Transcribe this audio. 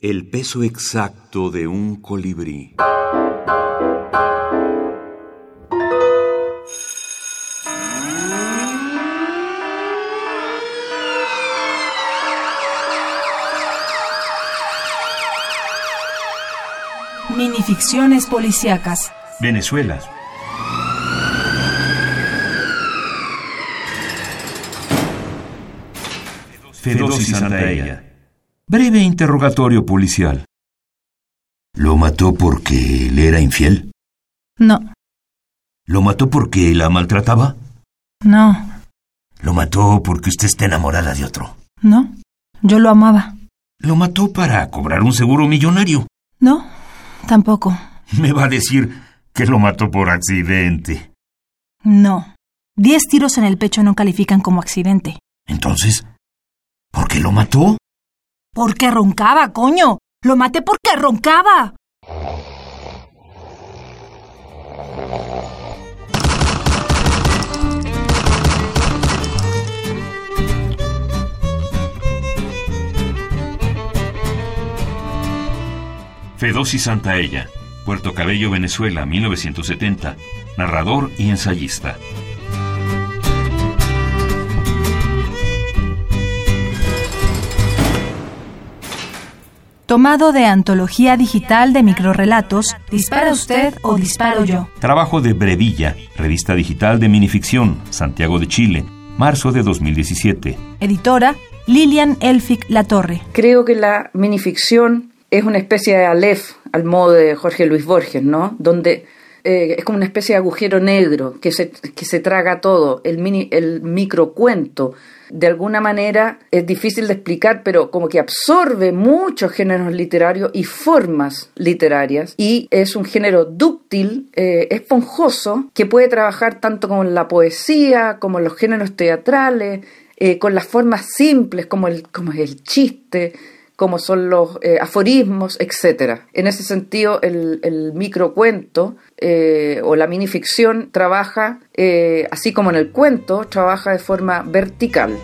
El peso exacto de un colibrí. Minificciones policíacas. Venezuela. Fedosi Santaella. Breve interrogatorio policial. ¿Lo mató porque le era infiel? No, ¿Lo mató porque la maltrataba? no, ¿Lo mató porque usted está enamorada de otro? no. Yo lo amaba. ¿Lo mató para cobrar un seguro millonario? No, tampoco. Me va a decir que lo mató por accidente. No. Diez tiros en el pecho no califican como accidente. Entonces, ¿por qué lo mató? Porque roncaba, coño. Lo maté porque roncaba. Fedosi Santaella. Puerto Cabello, Venezuela, 1970. Narrador y ensayista. Tomado de Antología Digital de Microrrelatos, ¿Dispara usted o disparo yo? Trabajo de Brevilla, revista digital de minificción, Santiago de Chile, marzo de 2017. Editora Lilian Elfic Latorre. Creo que la minificción es una especie de Aleph al modo de Jorge Luis Borges, ¿no? Donde eh, es como una especie de agujero negro que se, que se traga todo, el, mini, el microcuento. De alguna manera es difícil de explicar, pero como que absorbe muchos géneros literarios y formas literarias y es un género dúctil, eh, esponjoso, que puede trabajar tanto con la poesía como los géneros teatrales, eh, con las formas simples como el, como el chiste, como son los eh, aforismos, etc. En ese sentido, el, el microcuento eh, o la minificción trabaja, eh, así como en el cuento, trabaja de forma vertical.